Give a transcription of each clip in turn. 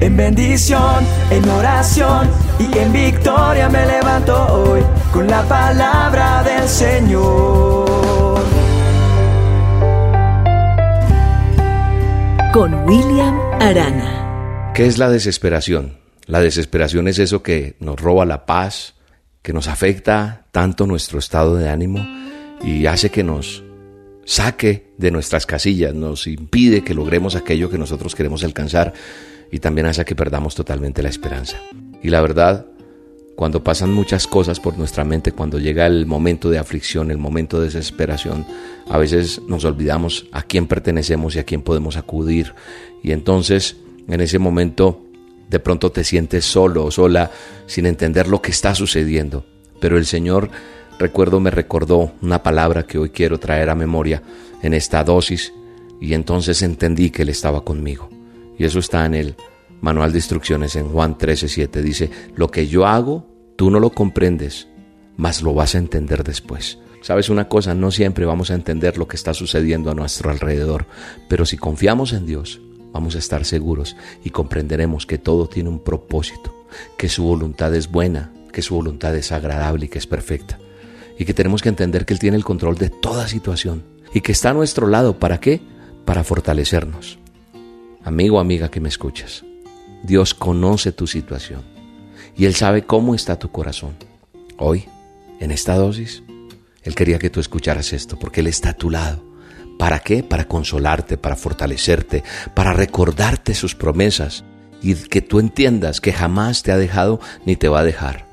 En bendición, en oración y en victoria me levanto hoy con la palabra del Señor. Con William Arana. ¿Qué es la desesperación? La desesperación es eso que nos roba la paz, que nos afecta tanto nuestro estado de ánimo y hace que nos saque de nuestras casillas, nos impide que logremos aquello que nosotros queremos alcanzar y también hace que perdamos totalmente la esperanza. Y la verdad, cuando pasan muchas cosas por nuestra mente, cuando llega el momento de aflicción, el momento de desesperación, a veces nos olvidamos a quién pertenecemos y a quién podemos acudir. Y entonces, en ese momento, de pronto te sientes solo o sola sin entender lo que está sucediendo. Pero el Señor recuerdo me recordó una palabra que hoy quiero traer a memoria en esta dosis y entonces entendí que Él estaba conmigo. Y eso está en el manual de instrucciones en Juan 13:7. Dice, lo que yo hago, tú no lo comprendes, mas lo vas a entender después. Sabes una cosa, no siempre vamos a entender lo que está sucediendo a nuestro alrededor, pero si confiamos en Dios, vamos a estar seguros y comprenderemos que todo tiene un propósito, que su voluntad es buena, que su voluntad es agradable y que es perfecta y que tenemos que entender que Él tiene el control de toda situación y que está a nuestro lado. ¿Para qué? Para fortalecernos. Amigo, amiga que me escuchas, Dios conoce tu situación y Él sabe cómo está tu corazón. Hoy, en esta dosis, Él quería que tú escucharas esto porque Él está a tu lado. ¿Para qué? Para consolarte, para fortalecerte, para recordarte sus promesas y que tú entiendas que jamás te ha dejado ni te va a dejar.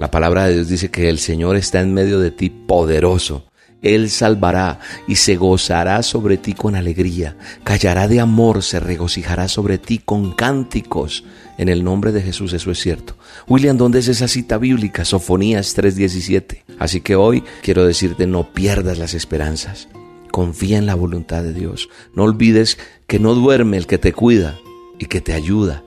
La palabra de Dios dice que el Señor está en medio de ti poderoso. Él salvará y se gozará sobre ti con alegría, callará de amor, se regocijará sobre ti con cánticos. En el nombre de Jesús eso es cierto. William, ¿dónde es esa cita bíblica? Sofonías 3:17. Así que hoy quiero decirte, no pierdas las esperanzas. Confía en la voluntad de Dios. No olvides que no duerme el que te cuida y que te ayuda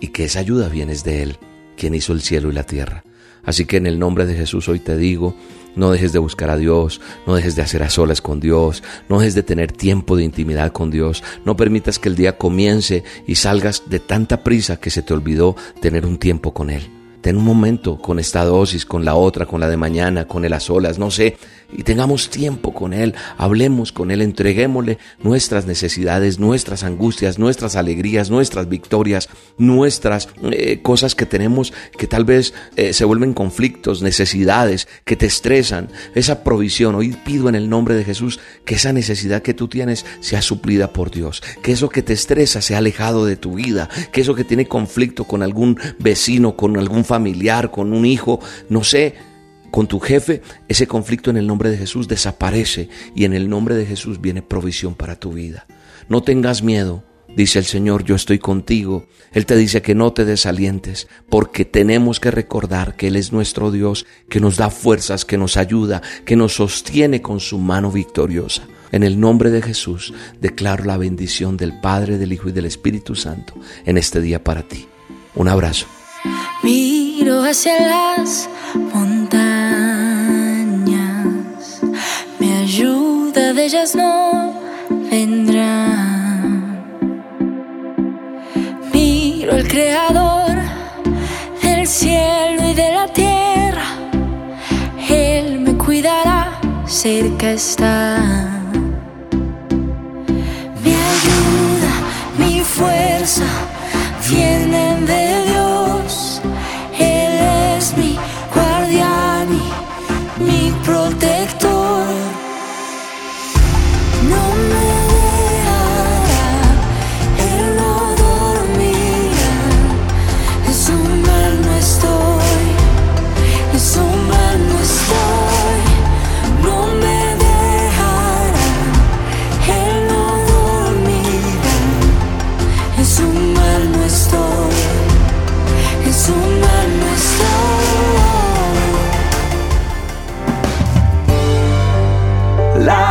y que esa ayuda viene de Él, quien hizo el cielo y la tierra. Así que en el nombre de Jesús hoy te digo, no dejes de buscar a Dios, no dejes de hacer a solas con Dios, no dejes de tener tiempo de intimidad con Dios, no permitas que el día comience y salgas de tanta prisa que se te olvidó tener un tiempo con Él. Ten un momento con esta dosis, con la otra, con la de mañana, con el a solas, no sé, y tengamos tiempo con Él, hablemos con Él, entreguémosle nuestras necesidades, nuestras angustias, nuestras alegrías, nuestras victorias, nuestras eh, cosas que tenemos que tal vez eh, se vuelven conflictos, necesidades que te estresan, esa provisión. Hoy pido en el nombre de Jesús que esa necesidad que tú tienes sea suplida por Dios, que eso que te estresa sea alejado de tu vida, que eso que tiene conflicto con algún vecino, con algún familiar, con un hijo, no sé, con tu jefe, ese conflicto en el nombre de Jesús desaparece y en el nombre de Jesús viene provisión para tu vida. No tengas miedo, dice el Señor, yo estoy contigo. Él te dice que no te desalientes, porque tenemos que recordar que Él es nuestro Dios, que nos da fuerzas, que nos ayuda, que nos sostiene con su mano victoriosa. En el nombre de Jesús declaro la bendición del Padre, del Hijo y del Espíritu Santo en este día para ti. Un abrazo. Miro hacia las ellas no vendrá. Miro al Creador del cielo y de la tierra, Él me cuidará, cerca está.